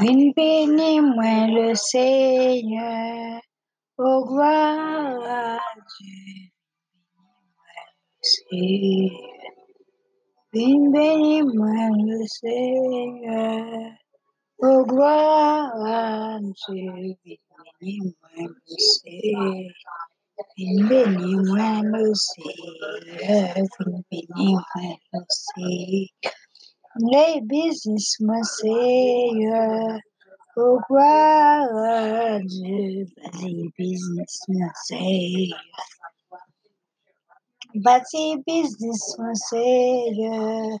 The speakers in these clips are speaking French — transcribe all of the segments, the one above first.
Une bénis-moi le Seigneur, oh gloire à Dieu. Une bénis-moi le Seigneur, oh gloire à Dieu, bénis-moi le Seigneur. Une bénis-moi le Seigneur, une bénis-moi le Seigneur. Les business, mon Seigneur, oh gloire à Dieu, les business, mon Seigneur. Bâti business, mon Seigneur,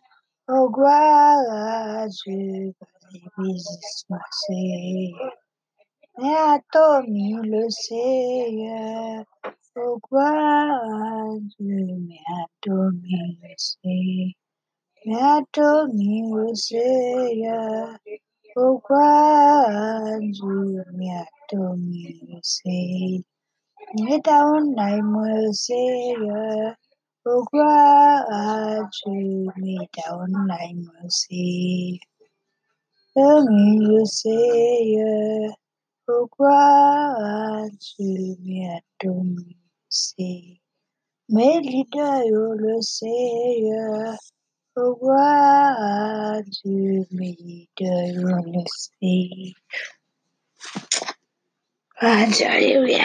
oh gloire Dieu, bâti business, mon Seigneur. Mais à toi, le Seigneur, oh gloire Dieu, mais à toi, le Seigneur. Mais à toi, le Seigneur, oh gloire à Dieu, mais à toi, le Seigneur. Mais down, le Seigneur, oh gloire le le le le oh gloire à Dieu, mais leader, le Seigneur. Alléluia.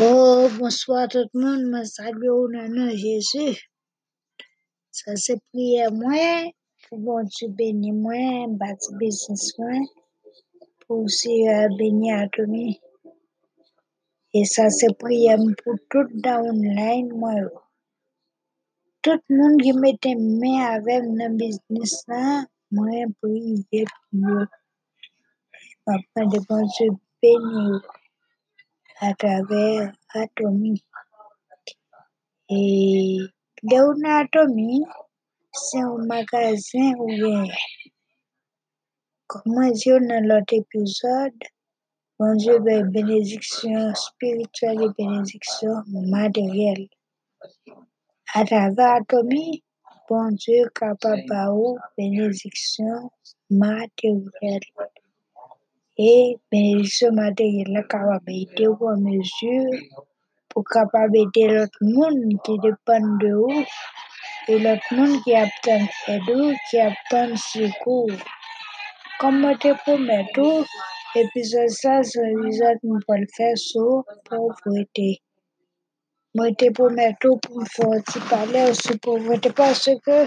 Oh, bonsoir tout le monde, je salue au Jésus. Ça c'est prière moi, pour bon Dieu bénir moi, bâtir business moi, pour aussi euh, bénir à tout le. Et ça c'est prière pour tout downline moi. Tout le monde qui mette main avec dans business là, moi prier pour eux. Papa de bon Dieu bénir à travers Atomy. Et Léona Atomy, c'est un magasin ouvert. Comme on dit dans l'autre épisode, bon Dieu ben bénédiction spirituelle et bénédiction matérielle. À travers Atomy, bon Dieu capable de bénédiction matérielle. Et bénédiction matérielle là capable d'aider à mesure pour capable aider l'autre monde qui dépend de vous et l'autre monde qui attend aide qui attend secours. Comme je te promets tout, épisode ça, c'est l'épisode le faire sur pauvreté. Te promets tout pour faire parler sur pauvreté parce que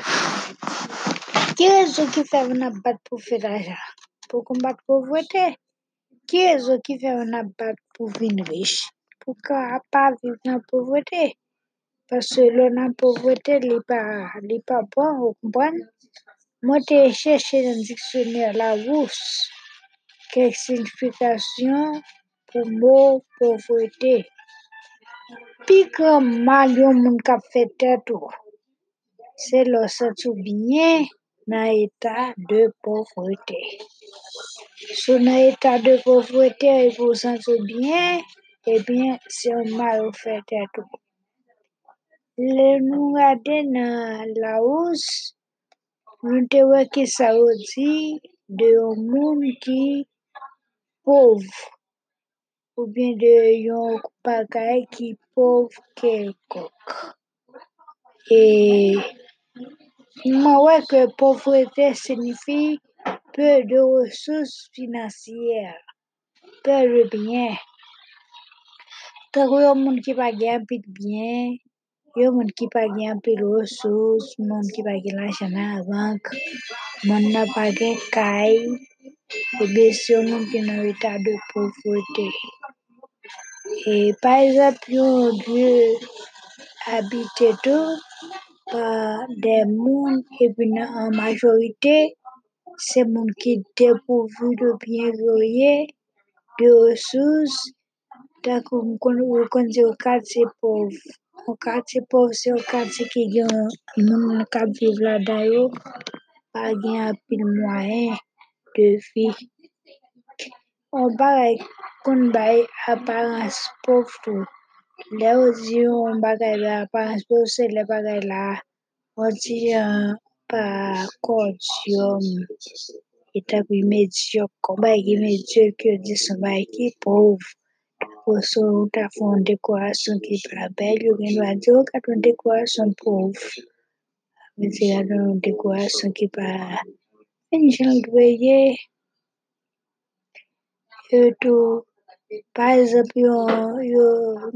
ce qui fait une battre pour faire l'argent? Pour combattre la pauvreté? Qui fait une battre pour devenir riche? Pour pas vivre dans la pauvreté? Parce que la pauvreté n'est pas, n'est pas bon, vous comprenez? Moi, j'ai cherché dans le dictionnaire la rousse quelques significations pour mot pauvreté. Puis grand mal yon moun kap fait tête ou, c'est le sentir bien dans état de pauvreté. Si dans état de pauvreté et vous sentir bien, eh bien, c'est un mal fait ou. Le nous dans la hausse, nous te wè ki ça dire de un monde qui pauvre ou bien de yon bagay qui pauvre quelconque. Et moi ouais que pauvreté signifie peu de ressources financières, peu de. Tant que yon monde qui pa gen pile bien, yon monde qui pa gen pile ressources, monde qui pa gen l'argent dans la banque, monde n'a pas gen caille, et bien c'est un monde qui dans état de pauvreté. Et par exemple, yon Dieu habité tout par des mondes puis en majorité, c'est monde qui dépourvu de biens variés, de ressources, tant qu'on on connaît au quartier pauvre. Au quartier pauvre, c'est un quartier qui gen moun k'ap vive là-dedans yo, pa gen pile moyen de vie. On bagay kon bay aparans pouf tou. Le ou di yon bagay la aparans pouf se le bagay la ou di yon pa kod yon etabli medyok kon bay ki medyok ki ou di son bay ki pouf. Ou sou ou ta fon dekorasyon ki pra bel yon gen wadi ou katon dekorasyon pouf. Mwen se yon dekorasyon ki pa enjang dweye. E tou par exemple, yo, yo,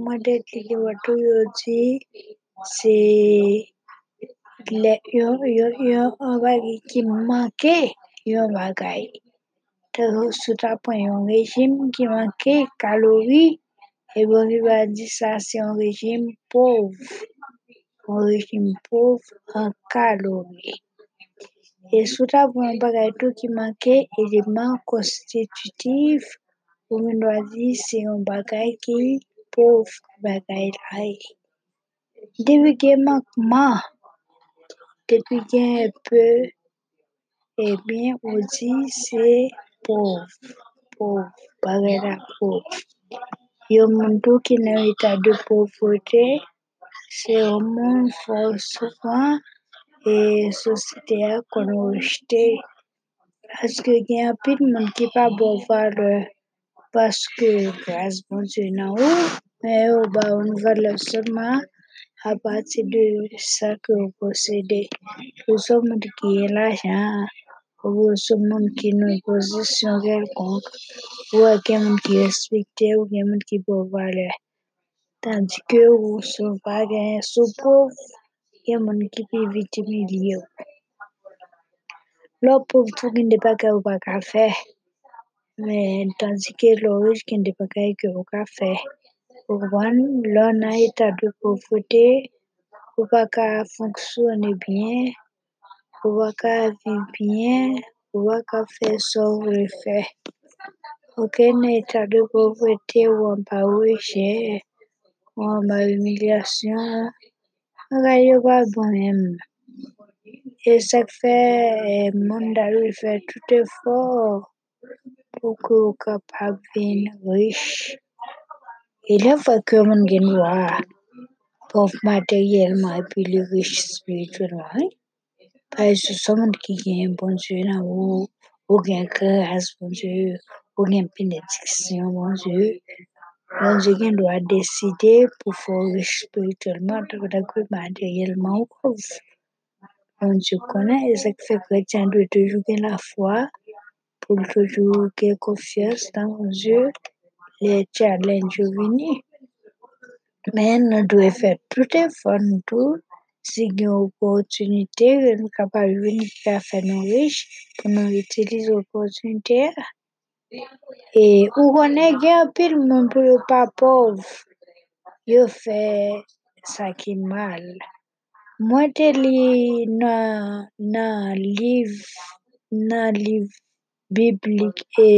mwen det li ki watou yo di, se le, yo, yo, yo, an bagay ki manke, yon bagay. Te sou ta pon yon rejim ki manke kalori, e bon ki va di sa se yon rejim pauvre. Yon rejim pauvre an kalori. E sou ta yon bagay tou ki manke eleman konstitutif, ou men dwa di se yon bagay ki pauvre bagay la e. Depi gen mankman, depi gen peu, ebyen ou di se pauvre, pauvre, pauvre. Yon moun tou ki nan etat de pauvreté, se yon moun fò soufran, e sosite a paske grase bon Diyo nan ou, men ou ba ou nou valo solman apati de sa ke ou posede. Ou sou moun ki e l'ajan, ou sou moun ki nou posisyon kelkonk, ou a gen moun ki respekte, ou gen moun ki pou vale. Tandi ke ou sou pa gen sou pou, gen moun ki pi vitimi li yo. Lò pou tou gen de pa ou pa ka fey, fe. Ou wan, lò nan etat de pauvreté, ou pa ka fonksyonne bien, ou pa ka vive bien, sa ou vle fe. Ok nan etat de pauvreté ou an pa weche, ou an ba humilyasyon, bagay yo pa bon. E sak fe, moun dal fe tout effort ou kapab vin rich. E moun gen dwa, pauvre materyèlman epi li rich spirituelman. Paske son moun ki gen bon Dieu ou, ou gen grâce bon ou gen benediksyon bon Dieu, bon Dieu gen dwa deside pou fò rich spirituelman tako materyèlman ou. Bon Dieu konen, e sak fe kretien dwe toujou gen la fwa, pou toujou gen konfians nan bon Dieu, le challenge yo vini. Men nou dwe fè tout effort nou tou, si gen opotunite, nou kapab vini ka fè nou rich, pou nou itilize opotunite a. E ou konen gen apil moun pou yo pa pauvre, yo fè sa ki mal. Mwen te li nan, nan liv, nan liv biblik e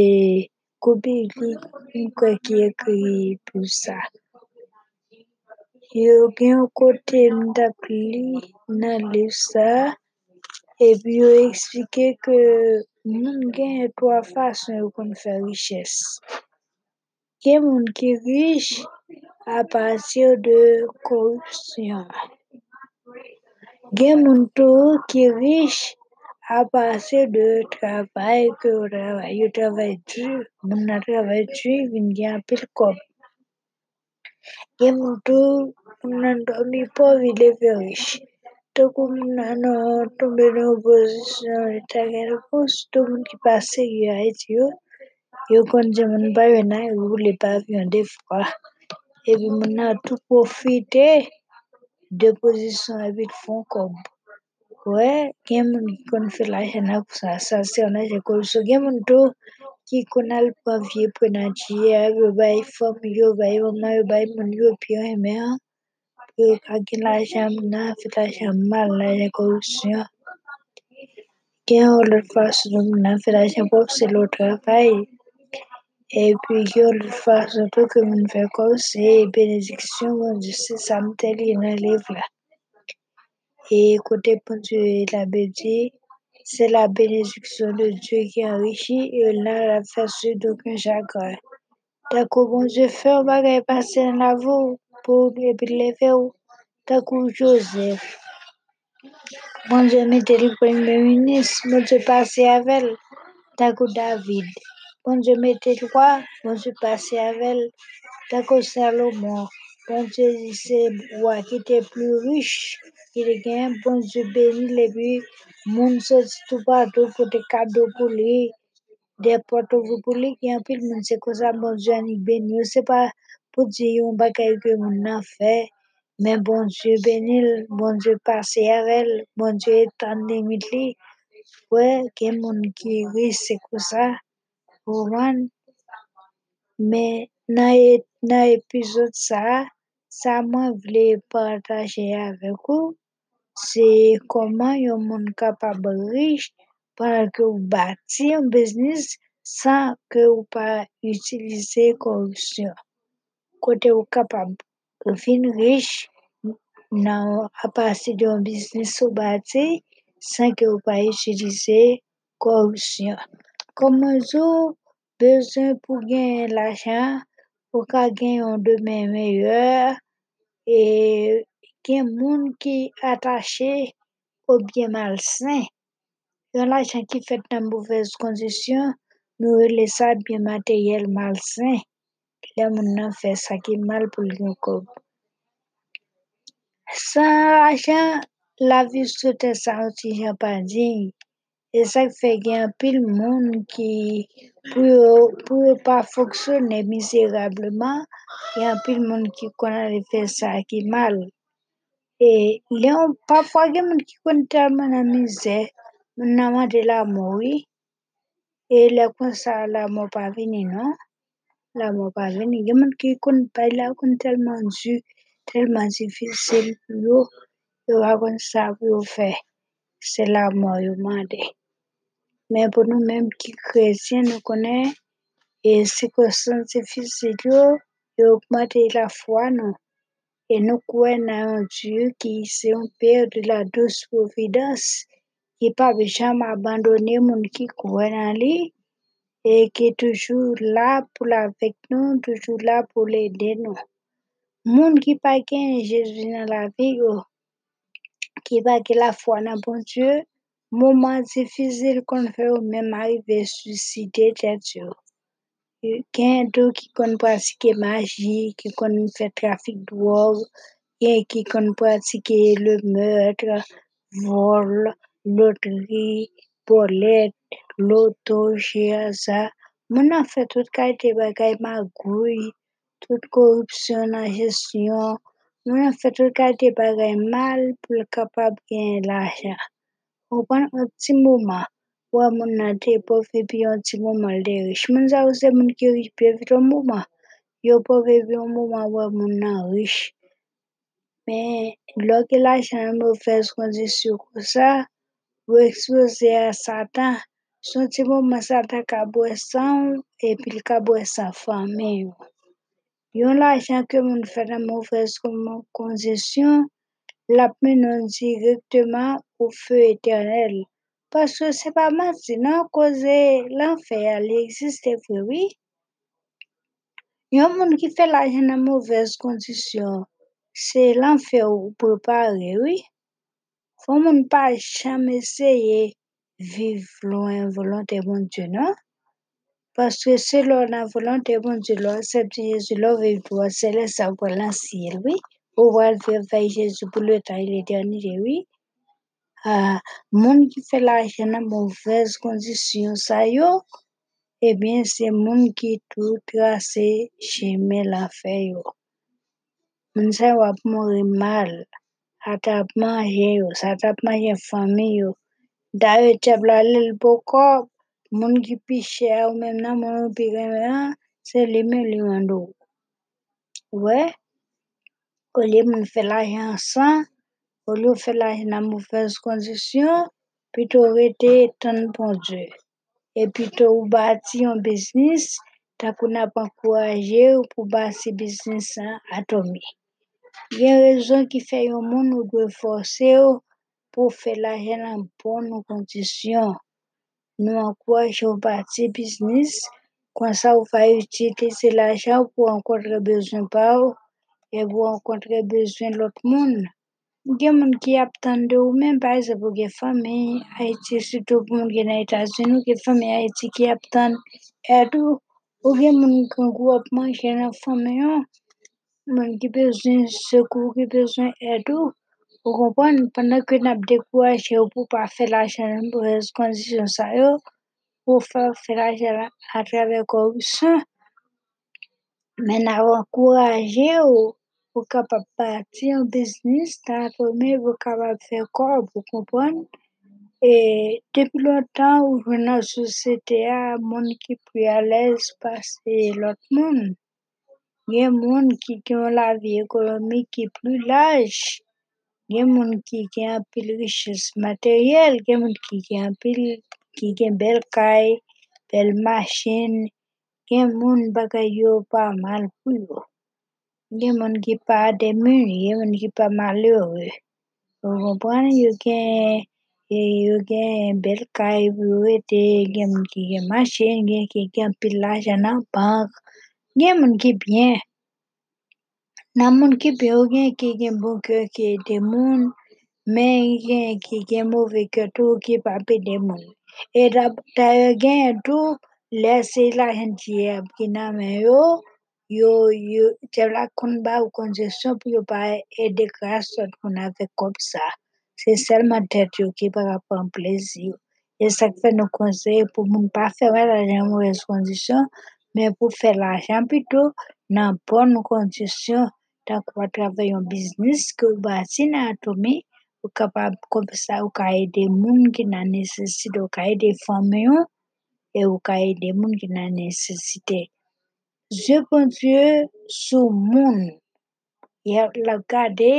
kou biblik mwen kwe ki ekri pou sa. Yo gen yon kote mdap li nan liv sa, e bi yo eksplike ke moun gen yon toa fason yo kon fè riches. Gen moun ki rich apatir de korupsyon. Gen moun tou ki rich a patir de travay ke yo travay, yo travay dur, moun nan travay dur a eti yo, yo kon di moun ba yon nan yon roule pa avyon defwa. Epi moun nan tou profite de kob. Ouè, gen moun ki kon fè l'ajan nan pou sa, sa se yon ajan korupsyon. Gen moun tou ki kon al pa vie prenatye, yo bay fom, yo bay oman, yo bay moun yo pi yon eme an, yo kage l'ajan moun nan, fè l'ajan mal, l'ajan korupsyon. Gen yon lot fason moun nan fè l'ajan pov se lo travay. Epi gen yon lot fason tou ke moun fè kob se benediksyon, moun di se sa mte li nan liv E kote bon Dieu la se la benediksyon de Dieu ki enrichi, yon nan la fè su d'okan chagran. Takou bon Dieu fè ou bagay pase nan la vou, pou epi leve ou, takou Joseph. Bon Dieu mette li premier ministre, bon Dieu pase avel, Tako David, bon Dieu mettez loi, bon Dieu avec Salomon, roi qui était plus riche, qui était bon Dieu béni, et puis tout partout pour des cadeaux pour lui, des portes pour lui, qui en moun c'est comme ça, bon Dieu ni béni, c'est pas pour dire un bagage que fait, mais bon Dieu béni, bon Dieu passez avec, bon Dieu ouais, que moun qui riche c'est comme ça, mais dans dans épisode ça, ça moi voulais partager avec vous, c'est comment un monde capable riche pendant que vous bâti un business sans que vous pas utiliser corruption. Côté vous capable fin riche à partir d'un business ou bâti sans que vous pas utiliser corruption. Comme zo besoin pour gagner l'argent, pour qu'à gagner un demain meilleur et gen moun qui attaché au bien malsain. Yon l'argent qui fait dans mauvaise condition, nous relais ça bien matériel malsain. Le nan fait ça qui est mal pour le corps. Sans argent, la vie sur terre ça aussi pas digne. Et ça fait qu'il y a un pile monde qui, pour, pour pas fonctionner misérablement, il y a un pile monde qui connaît faire ça qui mal. Et parfois, il y a monde qui connaît tellement la misère, n'a de la oui. Et là, comme ça, la mort pas venir, non? La mort pas venir. Il y a monde qui connaît pas, là, tellement dur, tellement difficile pour eux, ils racontent ça pour faire. C'est la mort, ils. Mais pour nous-mêmes qui chrétiens, nous connaissons et circonstances difficiles, et augmenter la foi? Et nous croyons un Dieu qui est un Père de la douce providence, qui n'est pas jamais abandonné monde qui croit en lui, et qui est toujours là pour avec nous, toujours là pour l'aider nous. Gain Jésus dans la vie, oh, qui pas que la foi dans bon Dieu, moment difficile qu'on fait ou même arriver suicider tête yo. Gen d'autres qui connaissent pratiquer magie, qui connaissent faire trafic de drogue, qui connaissent pratiquer le meurtre, vol, loterie, bolette, loto, ça. Mon a fait toute qualité bagay magouille, toute corruption la gestion. Mon a fait toute qualité bagay mal pour être capable de gagner l'argent. Ou ban an ti mouman, wè moun nan te pof epi an ti mouman le rish. Moun sa ou se moun ki rish pi evit an mouman. Yo pof epi an mouman wè moun nan rish. Men, lò ke la chan mou fèz kondisyon kon sa, wè eksplose a satan. Son ti mouman satan ka bwè san epi li ka bwè san famen yo. Yon la chan ke moun fè nan mou fèz kondisyon, mène directement au feu éternel. Parce que c'est pas maintenant cause l'enfer, il existe oui. Yon moun qui fait l'argent dans mauvaise condition, c'est l'enfer ou préparé, oui. Faut moun pas jamais essayer vivre loin volonté bon Dieu, non? Parce que c'est la volonté bon Dieu, là, accepter Jésus, vivre toi, c'est là ça pour l'ancien, oui. Ou wèl vevey Jezou pou lè tan ilè dernire, oui. Uh, moun ki fè eh la jè nan mouvez kondisyon sa yo, ebyen se moun ki tou trase cheme la fè yo. Moun sa wap mouri mal, atap manje yo, atap manje fami yo. Da yo tep la lèl bokop, moun ki pi chè ou mèm nan moun pi remen an, se li mè li wando. Wè? Ouais? Au lieu moun fait l'argent sans, au lieu faire l'argent dans mauvaise condition, plutôt rester tant bon Dieu. Et plutôt ou bâti un business, t'as qu'on a pas encouragé ou pour bâtir business à tomber. Il y a raison qui fait un monde ou doit forcer pour faire l'argent dans bonnes conditions. Nous encourageons bâtir business, comme ça vous va utiliser l'argent pour rencontrer besoin par e gwo ankontre bezwen lot moun. Gen moun ki ap tande ou men, par exemple, gen fami Haiti, suto pou moun gen na Etasun, ou gen fami Haiti ki ap tande edou, ou gen moun kon gwo ap manje nan fami yo, moun ki bezwen sekou, ki bezwen edou, ou kompon, pandan ke nap dekouaje ou pou pa fe la chanan pou res kondisyon sa yo, pou fa fe la chanan atrave korupsyon, men avan kouraje ou, pou kapap bati an biznis ta atome pou kapap fe kor pou kompon e depi lontan ou jwen nan sosyete a moun ki pri alez pase lot moun gen moun ki gen la vi ekonomik ki plu laj gen moun ki gen apil riches materyel gen moun ki gen apil ki gen bel kay bel machin gen moun bagay yo pa mal pou yo Gen moun ki pa demuni, gen moun ki pa malheure. Ou kompran, yo gen, yo gen bel kay pou ete, gen moun ki gen machin, gen ki gen pil lajan nan bank. Gen moun ki byen. Nan moun ki byen, yo gen ki gen bon kyo ki ete moun, men gen ki gen mouve kyo tou ki pa pe demoun. E da yo gen tou, lese lajan ki ap ki nan men yo, yo, yo, te vla kon ba ou konjesyon pou yo pa e dekras kon ave kop sa. Se selman tet yo ki pa rapan plezi. E sak fe nou konseye pou moun pa fe wè la jan mwèz kondisyon, men pou fe la jan pito nan pon nou kondisyon tan a trave yon biznis ki ou basi nan atomi, ou kapab kompisa ou ka ede moun ki nan nesesite, ou ka ede fome yon, e ou ka ede moun ki nan nesesite. Je bon dieu sou moun la gade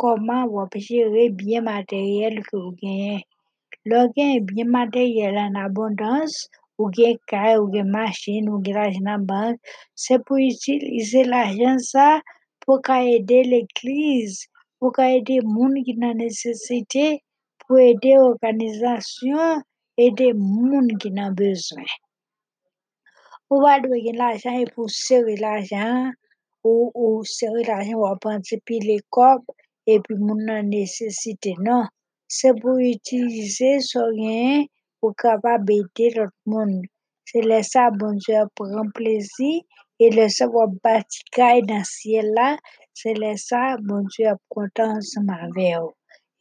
koman wap jere biye materyel ke ou genyen lo gen biye materyel an abondans ou gen kay, ou gen machin, ou gen l'ajan nan bank se pou itilize l'ajan sa pou ka ede l'eklize pou ka ede moun ki nan nesesite pou ede organizasyon ede moun ki nan bezwen ou pa dwe gen l'ajan e pou sere l'ajan ou sere l'ajan wap anse pi le kop e pi moun nan nesesite non se pou itilize so genyen pou kapab ede lot moun se lesa bon dieu ap pran plezi e lesa wap bati kay nan siel la se lesa bon dieu ap kontan anseman ave ou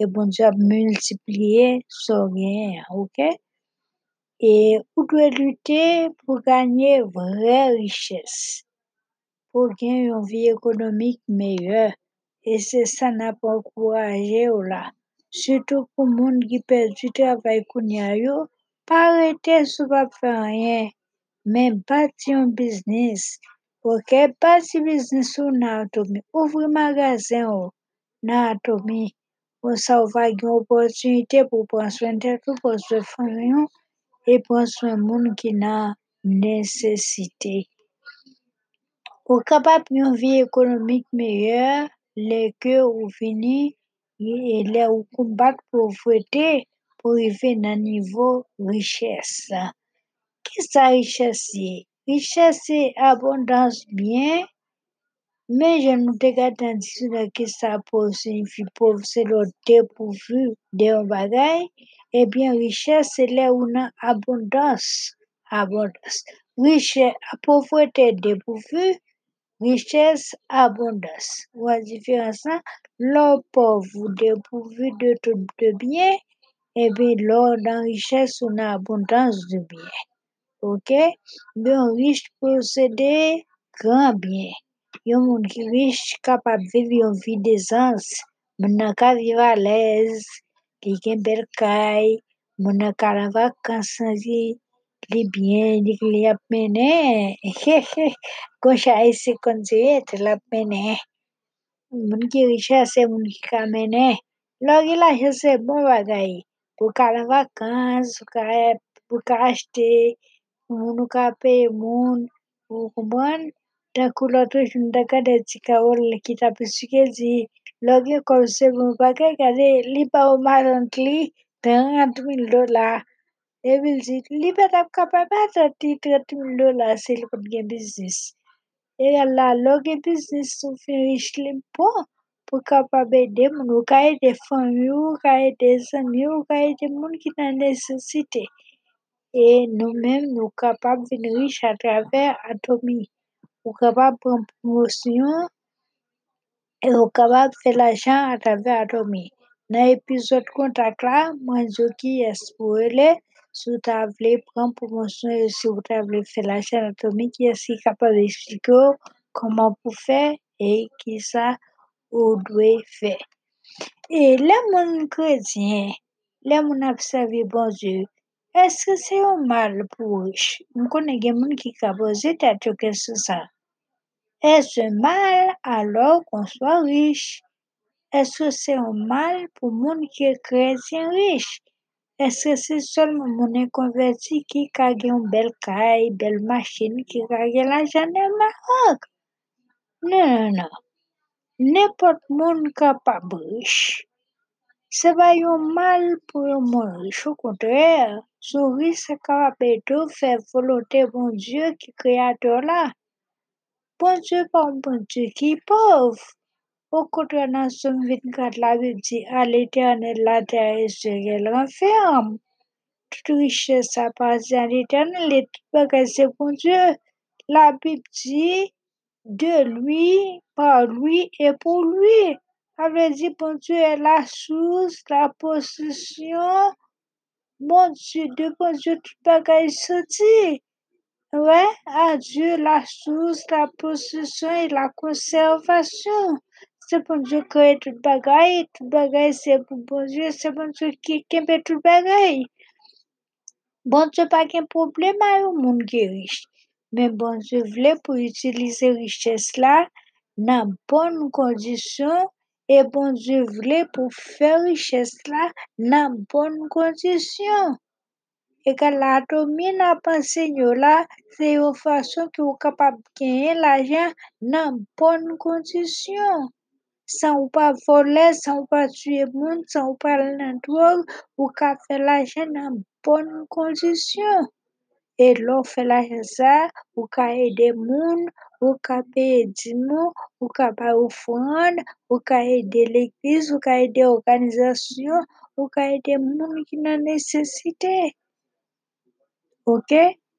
e bon dieu ap multipliye so genyen ok e ou dwe lute pou ganyen vre riches pou gen yon vi ekonomik meye e se sa nap ankouraje ou la suto pou moun ki perdi travay koun ya yo pa rete sou pa fe anyen men bati yon biznis ok, bati biznis ou nan atome ouvri magazen ou nan atome pou sa ou va gen opotunite pou pran swen tet ou pran swen fami yo e pran swen moun ki nan nesesite ou kapap yon vi ekonomik meye le ke ou vini e le ou kombat povrete pou rive nan nivou riches ki sa riches ye riches se abondans bien men jen nou te gata di sou la ki sa pou signifi pou se lo depouvu de yon bagay e bien riches se le ou nan abondans abondans povrete depouvu riches abondans waj diferansan lo povou depouvu de tout de bien. E bi lo nan riches ou nan abondans de bien. Ok, bi yon rich posede gran bien yon moun ki rich kapap vive yon vi dezans moun nan ka vive alez ki gen bel kay nan ka nan vakans li bien li ap mene kon chay se kon diye te lap mene moun ki riches se moun ki ka mene lo gen l'ajan se bon bagay pou ka nan vakans pou ka achete moun ou ka peye moun ou kompran Takulato shundaka da cikawar kitabu suke zi loge kwamse mumbaka kare liba o maron kli dengan antumil dola. Ebil zi liba tap kapabata ti tratumil dola sil putge business. E alla loge business su finish limpo pou kapabe de munu kaye de famyu, kaye de samyu, kaye de mun ki nan necesite. E nou men nou kapab vin riche a traver atomi. Ou kapab pran promosyon, e ou kapab fe l'ajan a traver Atomi. Nan epizod kontak la, mwen zo ki es pou ele, sou ta vle pran promosyon e si ou ta vle fe l'ajan Atomi, ki es ki kapab explike ou koman pou fe e ki sa ou dwe fe. E le moun kredyen, le moun apsevi bon Dieu, eske se yon mal pou riche? Mwen konen gen moun ki ka boze tet yo kesyon Est-ce mal alors qu'on soit riche? Est-ce que c'est un mal pour moun qui est chrétien riche? Est-ce que c'est seulement moun converti qui gen une belle caille, belle machine, qui gen l'argent le Maroc? Non, non, non. N'importe moun capable riche. C'est pas un mal pour un moun riche, au contraire. Son riche c'est capable de faire volonté bon Dieu qui créateur là. Bon Dieu pas un bon Dieu qui pauvre. Au contraire, dans Somme 24, la Bible dit à l'éternel la terre et ce qu'elle renferme. Toute richesse appartient à l'éternel et tout bagage c'est bon Dieu. La Bible dit de lui, par lui et pour lui. avait dit bon Dieu est la source, la possession. Bon Dieu, de bon Dieu, tout bagage sorti. Ouais, à Dieu la source, la possession et la conservation. C'est bon Dieu qui tout bagaille, tout bagaille c'est pour bon Dieu, c'est bon Dieu qui kembe tout bagaille. Bon Dieu pas de problème à un monde qui est riche. Mais bon Dieu voulait pour utiliser richesse là dans bonnes conditions et bon Dieu voulait pour faire richesse là dans bonnes conditions. Et que la domine a là, c'est une façon que vous capable de gagner l'argent dans bonnes conditions. Sans pas voler, sans pas tuer monde, sans pas ou faire l'argent dans bonnes conditions. Et l'on fait l'argent ça, ou aider ou ou ou aider l'église, ou ka aider organisation, ou aider qui dans nécessité. OK?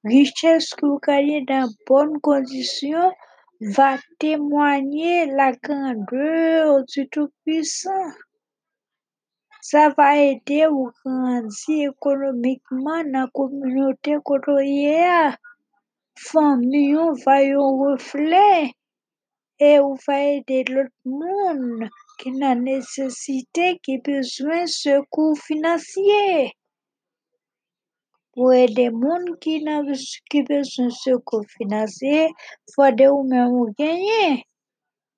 Richesse que vous gagnez dans bonnes conditions va témoigner la grandeur du Tout-Puissant. Ça va aider ou grandir économiquement dans la communauté côté Famille va y reflet et ou va aider l'autre monde qui n'a nécessité, qui besoin de secours financier. Pour aider monde qui qui besoin de secours financier, faut de ou même ou gagner.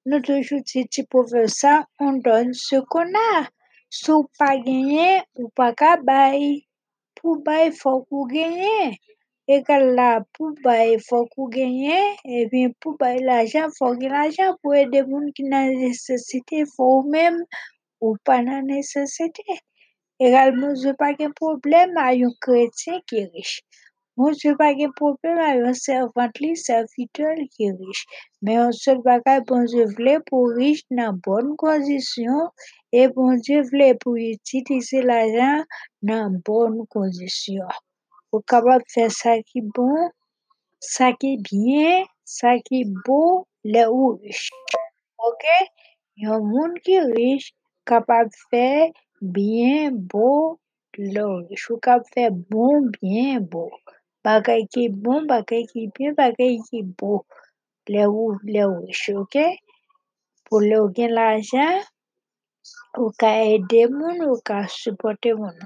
Nous toujours dit pour faire ça, on donne ce qu'on a. Si ou pas gagner, ou pas ka bay. Pour bay, faut qu'on gagne. Et que là, pour bay, faut qu'on gagne. Et bien, pour bay l'argent, faut que l'argent pour aider monde qui n'a nécessité, faut même ou pas dans nécessité. Je pas de problème à un chrétien qui est riche. Moi, je pas de problème à un servant li, qui est riche. Mais un seul bagage, bon pour riche dans bonnes conditions et bon Dieu voulait pour utiliser l'argent dans bonnes conditions. Pour capable faire ça qui est bon, est bien, ça qui est beau, les ou riche. OK? Un monde qui est riche, de faire bien beau, le. Ou capable de faire bon, bien beau. Bagay est bon, bagay est bien, bagay est beau. Les ou, les riche, OK? Pour le gain l'argent, ou ka aider moun, ou ka supporter moun.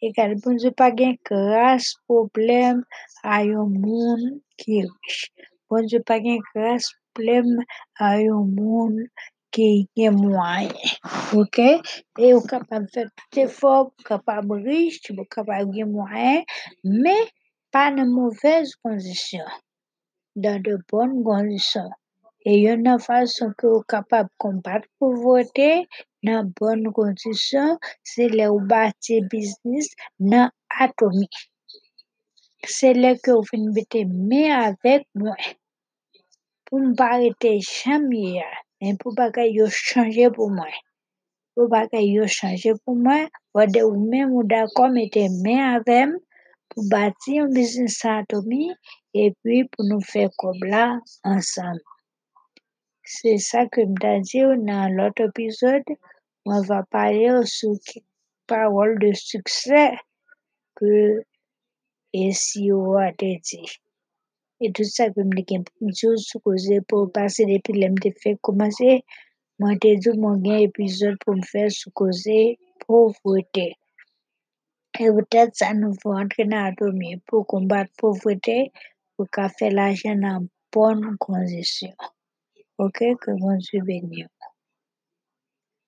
Quand bon Dieu pas gen grâce, problème à un monde qui est riche. Bon Dieu pas gen grâce, problème à un monde est moyen. OK? Et ou capable de faire tout effort, capable riche, ou capable de moyen, mais pas dans mauvaises conditions. Dans de bonnes conditions. Et une façon que vous capable de combattre pauvreté dans bonnes conditions, c'est là où bâtir business dans atomique. C'est là que vous venez mettre main avec moi. Pour ne pas arrêter jamais. Men pou bagay yo chanje pou mwen. Pou bagay yo chanje pou mwen, wade ou men ou d'akon mette men avem pou bati yon biznis Santomi e pi pou nou fe kob la ansan. Se sa ke mta di ou nan lot epizod, mwen va pale ou sou parol de sukse ke SEO a te di. E tout sa ke mne gen pou mdi ou sou koze pou pase depi lem te fe komanse, mwen te di ou mwen gen epizod pou mfe sou koze povwete. E wotet sa nou vou antre nan atomi pou kombat povwete pou ka fe la jen nan bon kondisyon. Ok, mwen sou ben yo.